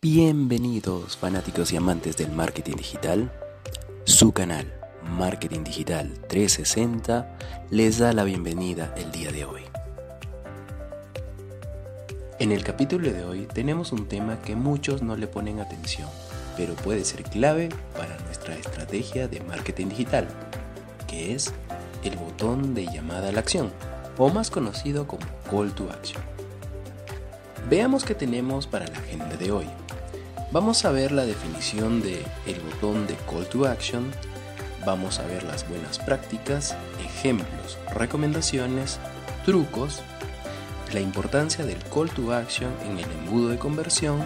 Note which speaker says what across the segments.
Speaker 1: Bienvenidos fanáticos y amantes del marketing digital. Su canal Marketing Digital 360 les da la bienvenida el día de hoy. En el capítulo de hoy tenemos un tema que muchos no le ponen atención, pero puede ser clave para nuestra estrategia de marketing digital, que es el botón de llamada a la acción, o más conocido como Call to Action. Veamos qué tenemos para la agenda de hoy. Vamos a ver la definición de el botón de Call to Action, vamos a ver las buenas prácticas, ejemplos, recomendaciones, trucos, la importancia del Call to Action en el embudo de conversión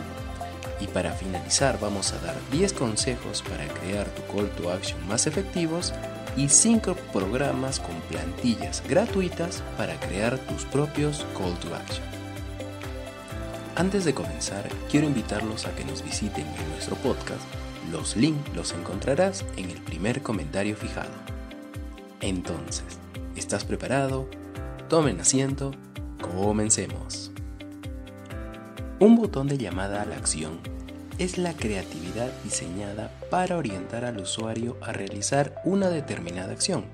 Speaker 1: y para finalizar vamos a dar 10 consejos para crear tu Call to Action más efectivos y 5 programas con plantillas gratuitas para crear tus propios Call to Action. Antes de comenzar, quiero invitarlos a que nos visiten en nuestro podcast. Los links los encontrarás en el primer comentario fijado. Entonces, ¿estás preparado? Tomen asiento, comencemos. Un botón de llamada a la acción es la creatividad diseñada para orientar al usuario a realizar una determinada acción,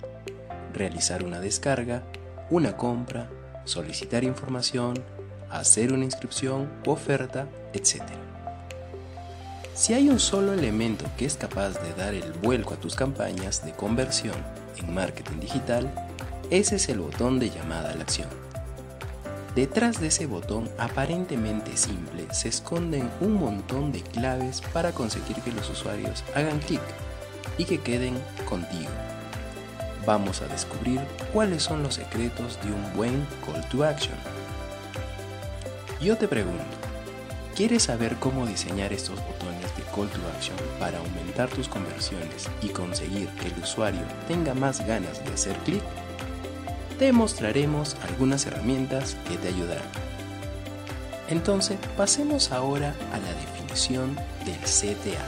Speaker 1: realizar una descarga, una compra, solicitar información, hacer una inscripción u oferta, etc. Si hay un solo elemento que es capaz de dar el vuelco a tus campañas de conversión en marketing digital, ese es el botón de llamada a la acción. Detrás de ese botón aparentemente simple se esconden un montón de claves para conseguir que los usuarios hagan clic y que queden contigo. Vamos a descubrir cuáles son los secretos de un buen call to action. Yo te pregunto, ¿quieres saber cómo diseñar estos botones de Call to Action para aumentar tus conversiones y conseguir que el usuario tenga más ganas de hacer clic? Te mostraremos algunas herramientas que te ayudarán. Entonces, pasemos ahora a la definición del CTA.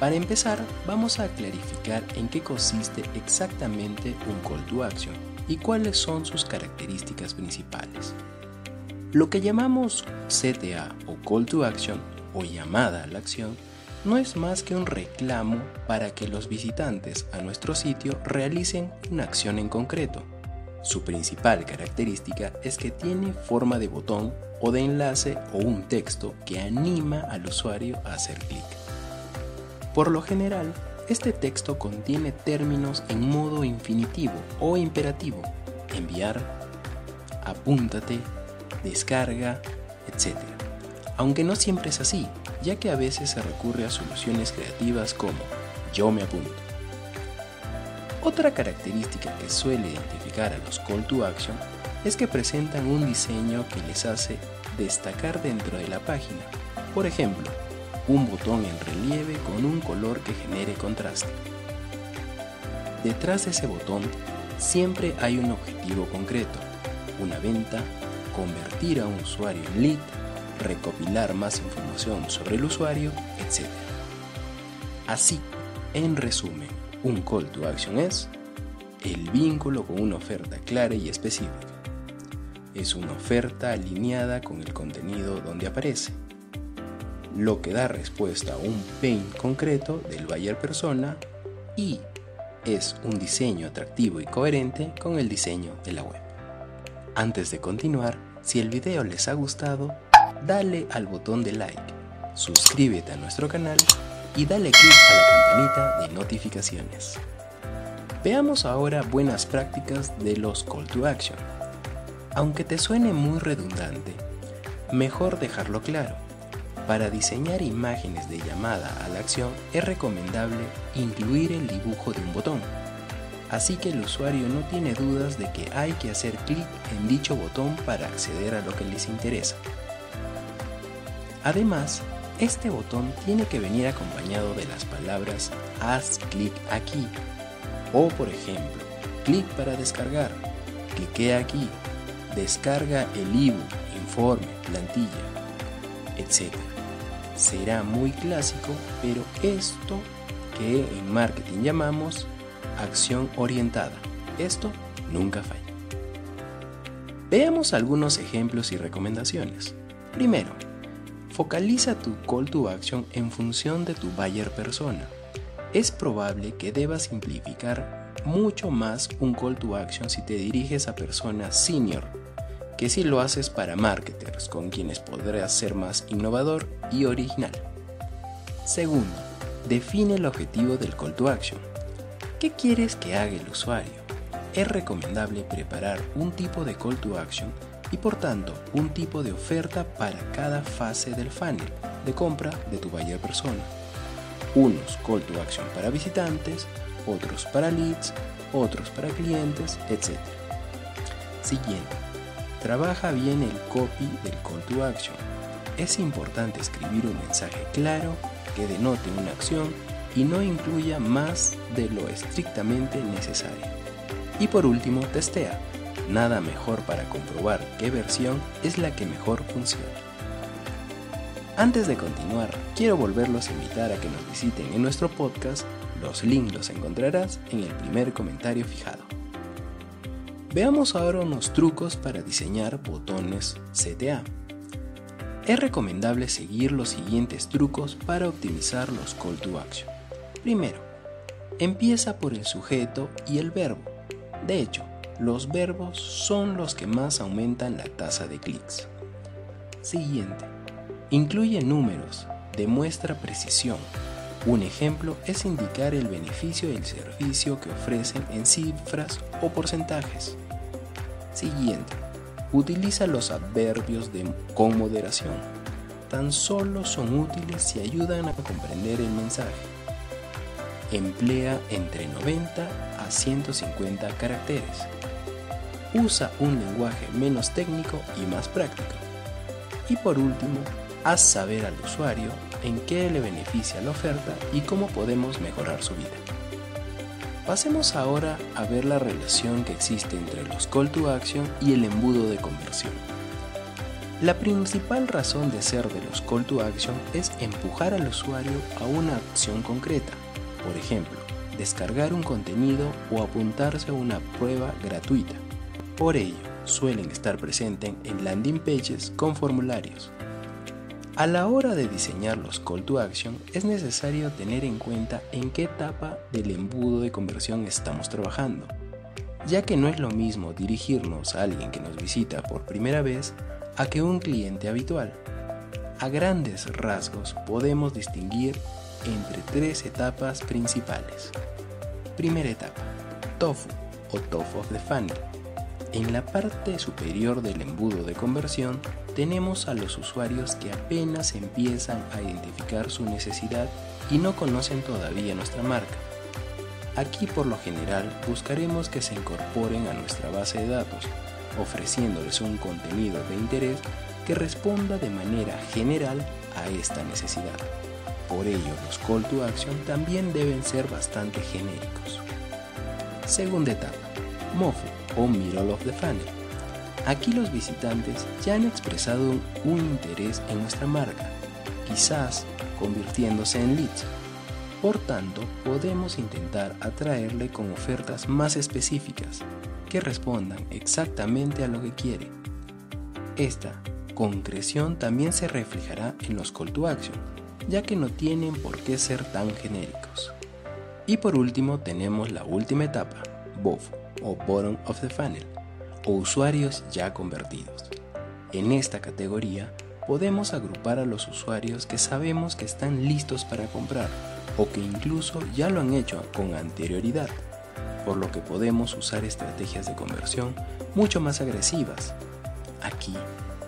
Speaker 1: Para empezar, vamos a clarificar en qué consiste exactamente un Call to Action y cuáles son sus características principales. Lo que llamamos CTA o Call to Action o llamada a la acción no es más que un reclamo para que los visitantes a nuestro sitio realicen una acción en concreto. Su principal característica es que tiene forma de botón o de enlace o un texto que anima al usuario a hacer clic. Por lo general, este texto contiene términos en modo infinitivo o imperativo. Enviar, apúntate, descarga, etc. Aunque no siempre es así, ya que a veces se recurre a soluciones creativas como yo me apunto. Otra característica que suele identificar a los call to action es que presentan un diseño que les hace destacar dentro de la página. Por ejemplo, un botón en relieve con un color que genere contraste. Detrás de ese botón siempre hay un objetivo concreto, una venta, convertir a un usuario en lead, recopilar más información sobre el usuario, etc. Así, en resumen, un call to action es el vínculo con una oferta clara y específica. Es una oferta alineada con el contenido donde aparece, lo que da respuesta a un pain concreto del buyer persona y es un diseño atractivo y coherente con el diseño de la web. Antes de continuar, si el video les ha gustado, dale al botón de like, suscríbete a nuestro canal y dale click a la campanita de notificaciones. Veamos ahora buenas prácticas de los call to action. Aunque te suene muy redundante, mejor dejarlo claro. Para diseñar imágenes de llamada a la acción es recomendable incluir el dibujo de un botón así que el usuario no tiene dudas de que hay que hacer clic en dicho botón para acceder a lo que les interesa. Además, este botón tiene que venir acompañado de las palabras haz clic aquí o por ejemplo, clic para descargar, clique aquí, descarga el ebook, informe, plantilla, etc. Será muy clásico, pero esto que en marketing llamamos acción orientada. Esto nunca falla. Veamos algunos ejemplos y recomendaciones. Primero, Focaliza tu call to action en función de tu buyer persona. Es probable que debas simplificar mucho más un call to action si te diriges a personas senior que si lo haces para marketers, con quienes podrás ser más innovador y original. Segundo, define el objetivo del call to action. ¿Qué quieres que haga el usuario? Es recomendable preparar un tipo de call to action y por tanto un tipo de oferta para cada fase del funnel de compra de tu buyer persona. Unos call to action para visitantes, otros para leads, otros para clientes, etc. Siguiente. Trabaja bien el copy del call to action. Es importante escribir un mensaje claro que denote una acción y no incluya más de lo estrictamente necesario. Y por último, testea nada mejor para comprobar qué versión es la que mejor funciona. Antes de continuar, quiero volverlos a invitar a que nos visiten en nuestro podcast. Los links los encontrarás en el primer comentario fijado. Veamos ahora unos trucos para diseñar botones CTA. Es recomendable seguir los siguientes trucos para optimizar los call to action. Primero, empieza por el sujeto y el verbo. De hecho, los verbos son los que más aumentan la tasa de clics. Siguiente. Incluye números, demuestra precisión. Un ejemplo es indicar el beneficio del servicio que ofrecen en cifras o porcentajes. Siguiente. Utiliza los adverbios de, con moderación. Tan solo son útiles si ayudan a comprender el mensaje. Emplea entre 90 a 150 caracteres usa un lenguaje menos técnico y más práctico. Y por último, haz saber al usuario en qué le beneficia la oferta y cómo podemos mejorar su vida. Pasemos ahora a ver la relación que existe entre los call to action y el embudo de conversión. La principal razón de ser de los call to action es empujar al usuario a una acción concreta, por ejemplo, descargar un contenido o apuntarse a una prueba gratuita. Por ello, suelen estar presentes en landing pages con formularios. A la hora de diseñar los call to action es necesario tener en cuenta en qué etapa del embudo de conversión estamos trabajando, ya que no es lo mismo dirigirnos a alguien que nos visita por primera vez a que un cliente habitual. A grandes rasgos podemos distinguir entre tres etapas principales. Primera etapa, TOFU o Top of the en la parte superior del embudo de conversión tenemos a los usuarios que apenas empiezan a identificar su necesidad y no conocen todavía nuestra marca. Aquí por lo general buscaremos que se incorporen a nuestra base de datos, ofreciéndoles un contenido de interés que responda de manera general a esta necesidad. Por ello, los call to action también deben ser bastante genéricos. Segunda etapa, MOFU o Middle of the Funnel. Aquí los visitantes ya han expresado un interés en nuestra marca, quizás convirtiéndose en leads. Por tanto, podemos intentar atraerle con ofertas más específicas que respondan exactamente a lo que quiere. Esta concreción también se reflejará en los call to action, ya que no tienen por qué ser tan genéricos. Y por último tenemos la última etapa, BOF, o bottom of the funnel o usuarios ya convertidos. En esta categoría podemos agrupar a los usuarios que sabemos que están listos para comprar o que incluso ya lo han hecho con anterioridad, por lo que podemos usar estrategias de conversión mucho más agresivas. Aquí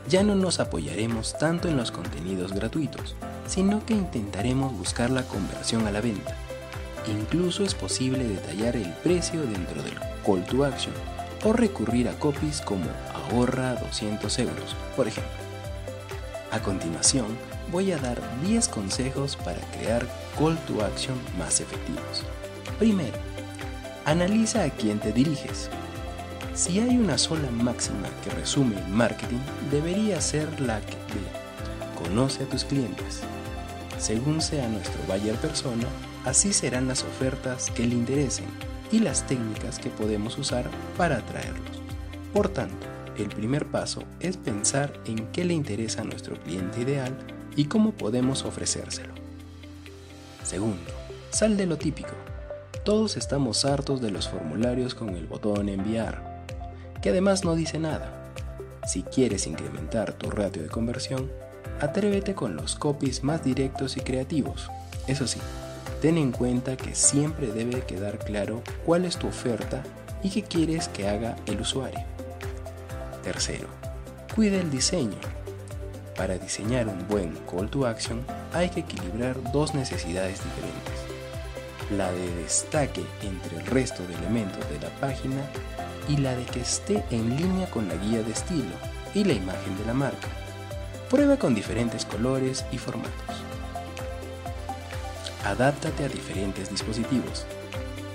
Speaker 1: ya no nos apoyaremos tanto en los contenidos gratuitos, sino que intentaremos buscar la conversión a la venta. Incluso es posible detallar el precio dentro del call to action o recurrir a copies como ahorra 200 euros, por ejemplo. A continuación, voy a dar 10 consejos para crear call to action más efectivos. Primero, analiza a quién te diriges. Si hay una sola máxima que resume el marketing, debería ser la de conoce a tus clientes. Según sea nuestro buyer persona, así serán las ofertas que le interesen y las técnicas que podemos usar para atraerlos. Por tanto, el primer paso es pensar en qué le interesa a nuestro cliente ideal y cómo podemos ofrecérselo. Segundo, sal de lo típico. Todos estamos hartos de los formularios con el botón enviar, que además no dice nada. Si quieres incrementar tu ratio de conversión, atrévete con los copies más directos y creativos. Eso sí, ten en cuenta que siempre debe quedar claro cuál es tu oferta y qué quieres que haga el usuario. Tercero, cuida el diseño. Para diseñar un buen call to action hay que equilibrar dos necesidades diferentes. La de destaque entre el resto de elementos de la página y la de que esté en línea con la guía de estilo y la imagen de la marca. Prueba con diferentes colores y formatos. Adáptate a diferentes dispositivos.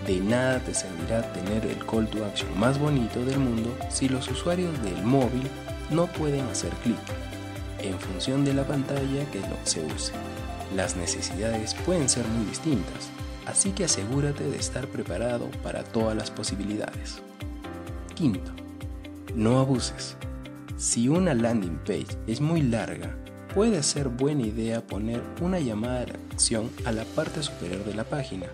Speaker 1: De nada te servirá tener el call to action más bonito del mundo si los usuarios del móvil no pueden hacer clic en función de la pantalla que se use. Las necesidades pueden ser muy distintas, así que asegúrate de estar preparado para todas las posibilidades. Quinto, no abuses. Si una landing page es muy larga, puede ser buena idea poner una llamada de acción a la parte superior de la página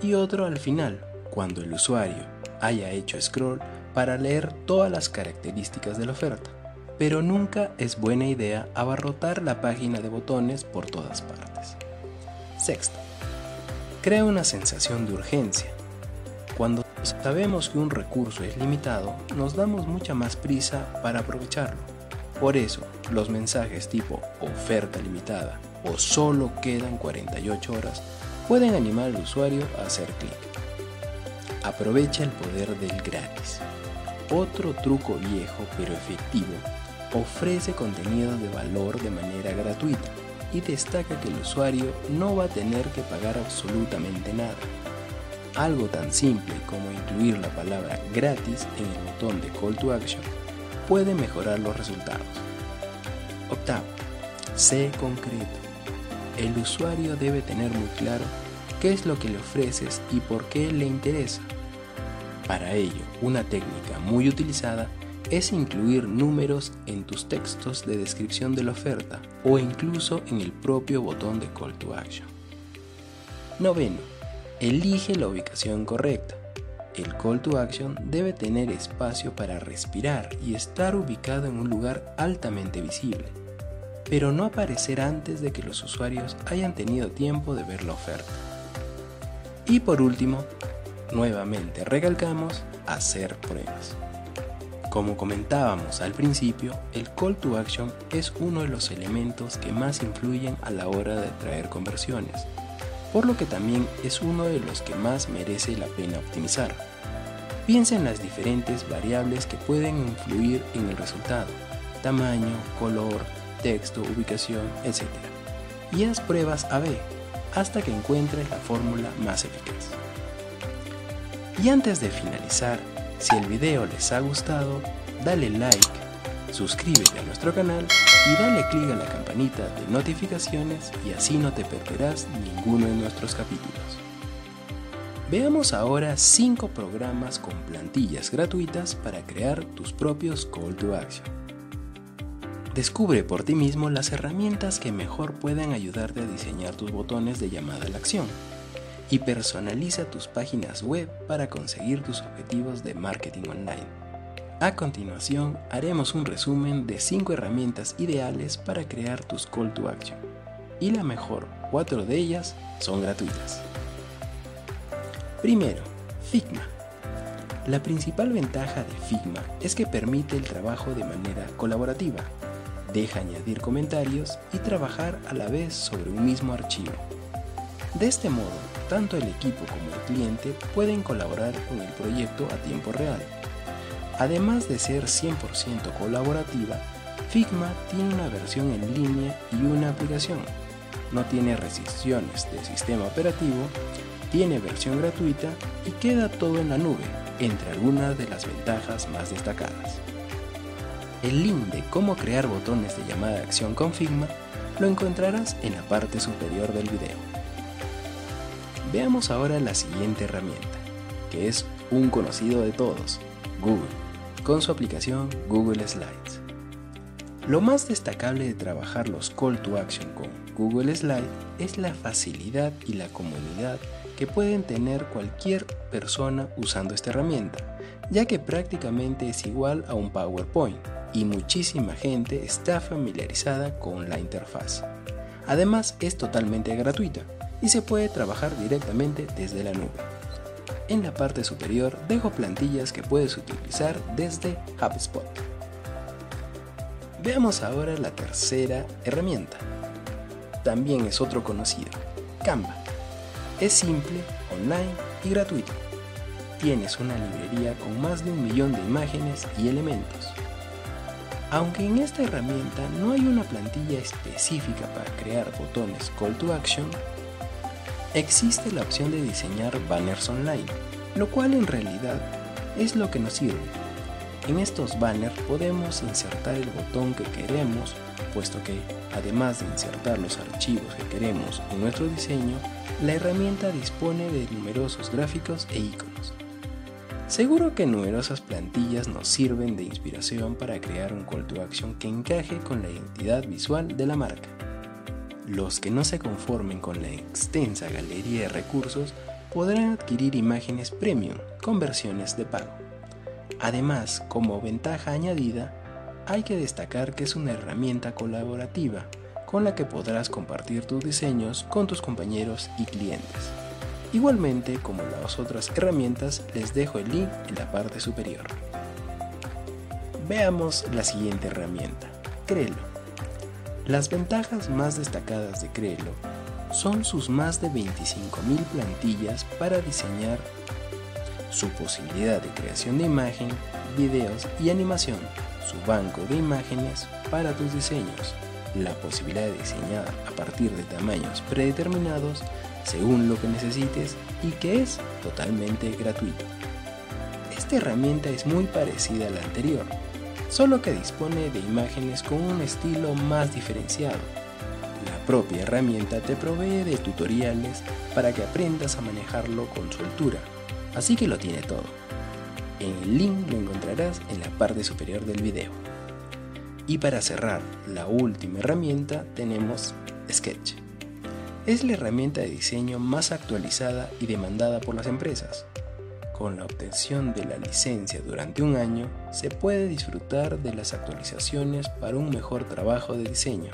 Speaker 1: y otro al final, cuando el usuario haya hecho scroll para leer todas las características de la oferta. Pero nunca es buena idea abarrotar la página de botones por todas partes. Sexto, crea una sensación de urgencia. Sabemos que un recurso es limitado, nos damos mucha más prisa para aprovecharlo. Por eso, los mensajes tipo oferta limitada o solo quedan 48 horas pueden animar al usuario a hacer clic. Aprovecha el poder del gratis. Otro truco viejo pero efectivo ofrece contenido de valor de manera gratuita y destaca que el usuario no va a tener que pagar absolutamente nada. Algo tan simple como incluir la palabra gratis en el botón de Call to Action puede mejorar los resultados. Octavo, sé concreto. El usuario debe tener muy claro qué es lo que le ofreces y por qué le interesa. Para ello, una técnica muy utilizada es incluir números en tus textos de descripción de la oferta o incluso en el propio botón de Call to Action. Noveno, elige la ubicación correcta. El call to action debe tener espacio para respirar y estar ubicado en un lugar altamente visible pero no aparecer antes de que los usuarios hayan tenido tiempo de ver la oferta. Y por último, nuevamente recalcamos hacer pruebas. Como comentábamos al principio, el call to action es uno de los elementos que más influyen a la hora de traer conversiones, por lo que también es uno de los que más merece la pena optimizar. Piensa en las diferentes variables que pueden influir en el resultado, tamaño, color, texto, ubicación, etc. Y haz pruebas A-B hasta que encuentres la fórmula más eficaz. Y antes de finalizar, si el video les ha gustado, dale like, suscríbete a nuestro canal y dale clic a la campanita de notificaciones y así no te perderás ninguno de nuestros capítulos. Veamos ahora 5 programas con plantillas gratuitas para crear tus propios call to action. Descubre por ti mismo las herramientas que mejor pueden ayudarte a diseñar tus botones de llamada a la acción y personaliza tus páginas web para conseguir tus objetivos de marketing online. A continuación, haremos un resumen de 5 herramientas ideales para crear tus call to action. Y la mejor, 4 de ellas son gratuitas. Primero, Figma. La principal ventaja de Figma es que permite el trabajo de manera colaborativa deja añadir comentarios y trabajar a la vez sobre un mismo archivo. De este modo, tanto el equipo como el cliente pueden colaborar con el proyecto a tiempo real. Además de ser 100% colaborativa, Figma tiene una versión en línea y una aplicación. No tiene restricciones de sistema operativo, tiene versión gratuita y queda todo en la nube, entre algunas de las ventajas más destacadas. El link de cómo crear botones de llamada de acción con Figma lo encontrarás en la parte superior del video. Veamos ahora la siguiente herramienta, que es un conocido de todos, Google, con su aplicación Google Slides. Lo más destacable de trabajar los call to action con Google Slide es la facilidad y la comodidad que pueden tener cualquier persona usando esta herramienta, ya que prácticamente es igual a un PowerPoint y muchísima gente está familiarizada con la interfaz. Además es totalmente gratuita y se puede trabajar directamente desde la nube. En la parte superior dejo plantillas que puedes utilizar desde HubSpot. Veamos ahora la tercera herramienta. También es otro conocido, Canva. Es simple, online y gratuito. Tienes una librería con más de un millón de imágenes y elementos. Aunque en esta herramienta no hay una plantilla específica para crear botones Call to Action, existe la opción de diseñar banners online, lo cual en realidad es lo que nos sirve. En estos banners podemos insertar el botón que queremos, puesto que además de insertar los archivos que queremos en nuestro diseño, la herramienta dispone de numerosos gráficos e iconos. Seguro que numerosas plantillas nos sirven de inspiración para crear un call to action que encaje con la identidad visual de la marca. Los que no se conformen con la extensa galería de recursos podrán adquirir imágenes premium con versiones de pago. Además, como ventaja añadida, hay que destacar que es una herramienta colaborativa con la que podrás compartir tus diseños con tus compañeros y clientes. Igualmente, como las otras herramientas, les dejo el link en la parte superior. Veamos la siguiente herramienta, Crelo. Las ventajas más destacadas de Crelo son sus más de 25.000 plantillas para diseñar, su posibilidad de creación de imagen, videos y animación, su banco de imágenes para tus diseños, la posibilidad de diseñar a partir de tamaños predeterminados según lo que necesites y que es totalmente gratuito. Esta herramienta es muy parecida a la anterior, solo que dispone de imágenes con un estilo más diferenciado. La propia herramienta te provee de tutoriales para que aprendas a manejarlo con soltura, así que lo tiene todo. El link lo encontrarás en la parte superior del video. Y para cerrar, la última herramienta tenemos Sketch. Es la herramienta de diseño más actualizada y demandada por las empresas con la obtención de la licencia durante un año, se puede disfrutar de las actualizaciones para un mejor trabajo de diseño.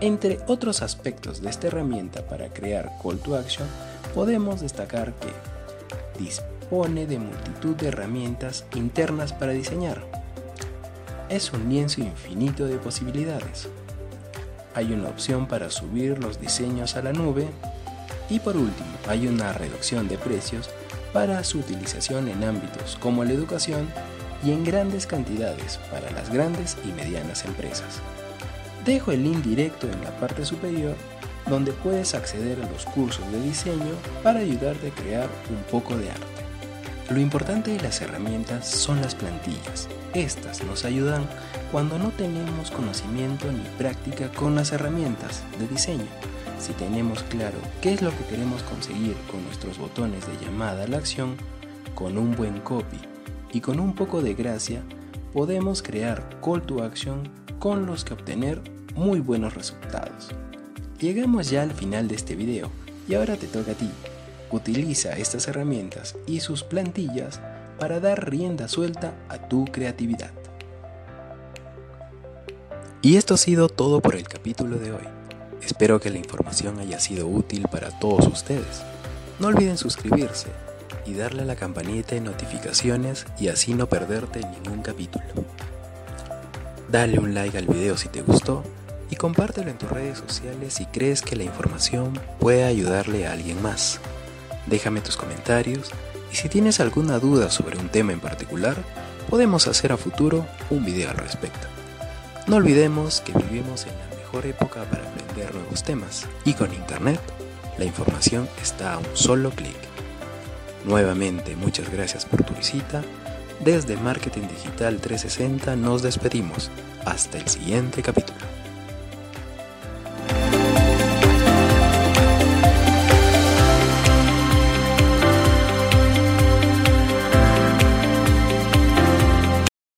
Speaker 1: Entre otros aspectos de esta herramienta para crear Call to Action, podemos destacar que dispone de multitud de herramientas internas para diseñar. Es un lienzo infinito de posibilidades. Hay una opción para subir los diseños a la nube y por último hay una reducción de precios para su utilización en ámbitos como la educación y en grandes cantidades para las grandes y medianas empresas. Dejo el link directo en la parte superior donde puedes acceder a los cursos de diseño para ayudarte a crear un poco de arte. Lo importante de las herramientas son las plantillas. Estas nos ayudan cuando no tenemos conocimiento ni práctica con las herramientas de diseño si tenemos claro qué es lo que queremos conseguir con nuestros botones de llamada a la acción, con un buen copy y con un poco de gracia, podemos crear call to action con los que obtener muy buenos resultados. Llegamos ya al final de este video y ahora te toca a ti. Utiliza estas herramientas y sus plantillas para dar rienda suelta a tu creatividad. Y esto ha sido todo por el capítulo de hoy. Espero que la información haya sido útil para todos ustedes. No olviden suscribirse y darle a la campanita de notificaciones y así no perderte ningún capítulo. Dale un like al video si te gustó y compártelo en tus redes sociales si crees que la información puede ayudarle a alguien más. Déjame tus comentarios y si tienes alguna duda sobre un tema en particular, podemos hacer a futuro un video al respecto. No olvidemos que vivimos en la mejor época para aprender nuevos temas y con Internet la información está a un solo clic. Nuevamente muchas gracias por tu visita. Desde Marketing Digital 360 nos despedimos. Hasta el siguiente capítulo.